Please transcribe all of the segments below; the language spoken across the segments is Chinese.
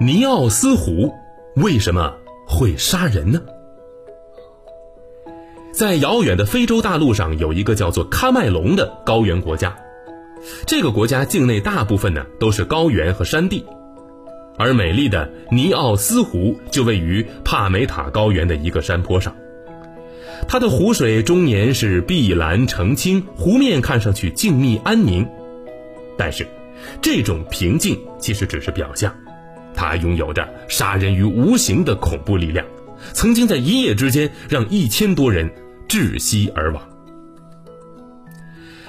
尼奥斯湖为什么会杀人呢？在遥远的非洲大陆上，有一个叫做喀麦隆的高原国家。这个国家境内大部分呢都是高原和山地，而美丽的尼奥斯湖就位于帕梅塔高原的一个山坡上。它的湖水终年是碧蓝澄清，湖面看上去静谧安宁。但是，这种平静其实只是表象，它拥有着杀人于无形的恐怖力量，曾经在一夜之间让一千多人。窒息而亡。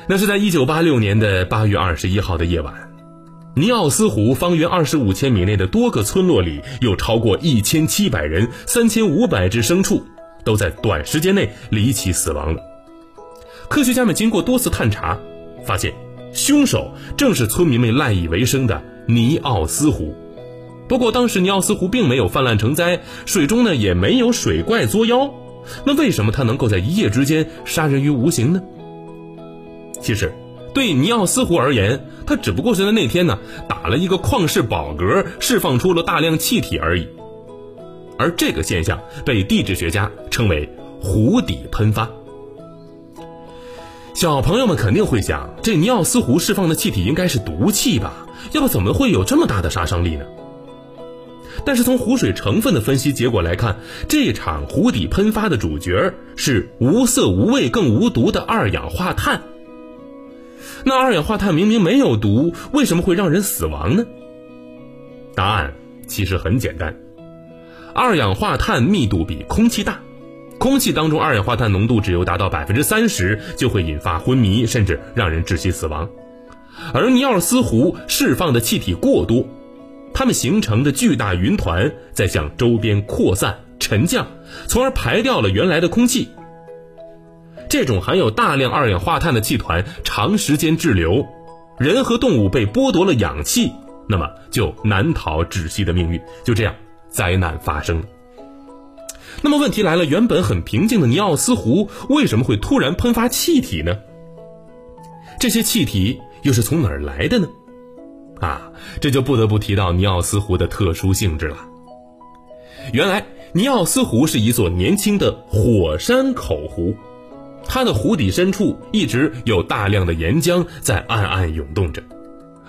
那是在一九八六年的八月二十一号的夜晚，尼奥斯湖方圆二十五千米内的多个村落里，有超过一千七百人、三千五百只牲畜都在短时间内离奇死亡了。科学家们经过多次探查，发现凶手正是村民们赖以为生的尼奥斯湖。不过，当时尼奥斯湖并没有泛滥成灾，水中呢也没有水怪作妖。那为什么他能够在一夜之间杀人于无形呢？其实，对尼奥斯湖而言，它只不过是在那天呢打了一个旷世宝嗝，释放出了大量气体而已。而这个现象被地质学家称为湖底喷发。小朋友们肯定会想，这尼奥斯湖释放的气体应该是毒气吧？要不怎么会有这么大的杀伤力呢？但是从湖水成分的分析结果来看，这场湖底喷发的主角是无色无味更无毒的二氧化碳。那二氧化碳明明没有毒，为什么会让人死亡呢？答案其实很简单，二氧化碳密度比空气大，空气当中二氧化碳浓度只有达到百分之三十，就会引发昏迷，甚至让人窒息死亡。而尼奥斯湖释放的气体过多。它们形成的巨大云团在向周边扩散、沉降，从而排掉了原来的空气。这种含有大量二氧化碳的气团长时间滞留，人和动物被剥夺了氧气，那么就难逃窒息的命运。就这样，灾难发生了。那么问题来了，原本很平静的尼奥斯湖为什么会突然喷发气体呢？这些气体又是从哪儿来的呢？啊，这就不得不提到尼奥斯湖的特殊性质了。原来，尼奥斯湖是一座年轻的火山口湖，它的湖底深处一直有大量的岩浆在暗暗涌动着，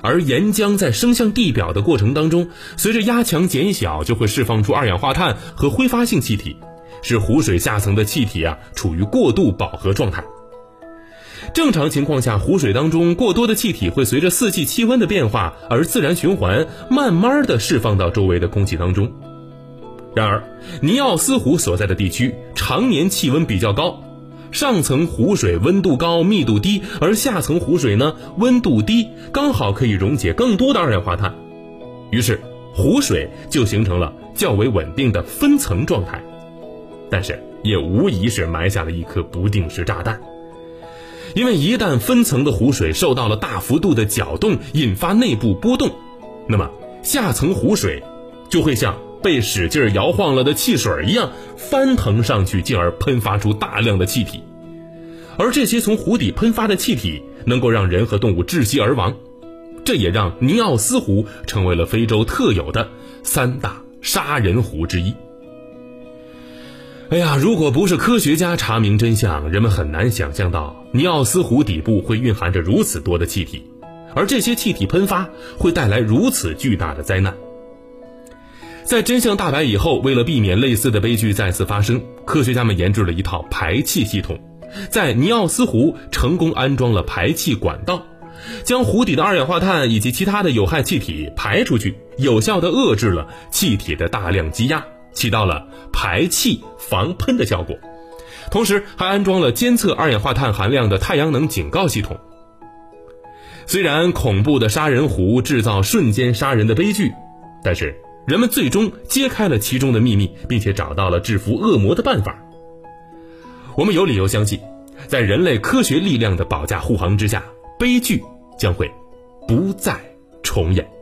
而岩浆在升向地表的过程当中，随着压强减小，就会释放出二氧化碳和挥发性气体，使湖水下层的气体啊处于过度饱和状态。正常情况下，湖水当中过多的气体会随着四季气温的变化而自然循环，慢慢的释放到周围的空气当中。然而，尼奥斯湖所在的地区常年气温比较高，上层湖水温度高、密度低，而下层湖水呢温度低，刚好可以溶解更多的二氧化碳，于是湖水就形成了较为稳定的分层状态。但是，也无疑是埋下了一颗不定时炸弹。因为一旦分层的湖水受到了大幅度的搅动，引发内部波动，那么下层湖水就会像被使劲摇晃了的汽水一样翻腾上去，进而喷发出大量的气体。而这些从湖底喷发的气体能够让人和动物窒息而亡，这也让尼奥斯湖成为了非洲特有的三大杀人湖之一。哎呀，如果不是科学家查明真相，人们很难想象到尼奥斯湖底部会蕴含着如此多的气体，而这些气体喷发会带来如此巨大的灾难。在真相大白以后，为了避免类似的悲剧再次发生，科学家们研制了一套排气系统，在尼奥斯湖成功安装了排气管道，将湖底的二氧化碳以及其他的有害气体排出去，有效地遏制了气体的大量积压。起到了排气防喷的效果，同时还安装了监测二氧化碳含量的太阳能警告系统。虽然恐怖的杀人湖制造瞬间杀人的悲剧，但是人们最终揭开了其中的秘密，并且找到了制服恶魔的办法。我们有理由相信，在人类科学力量的保驾护航之下，悲剧将会不再重演。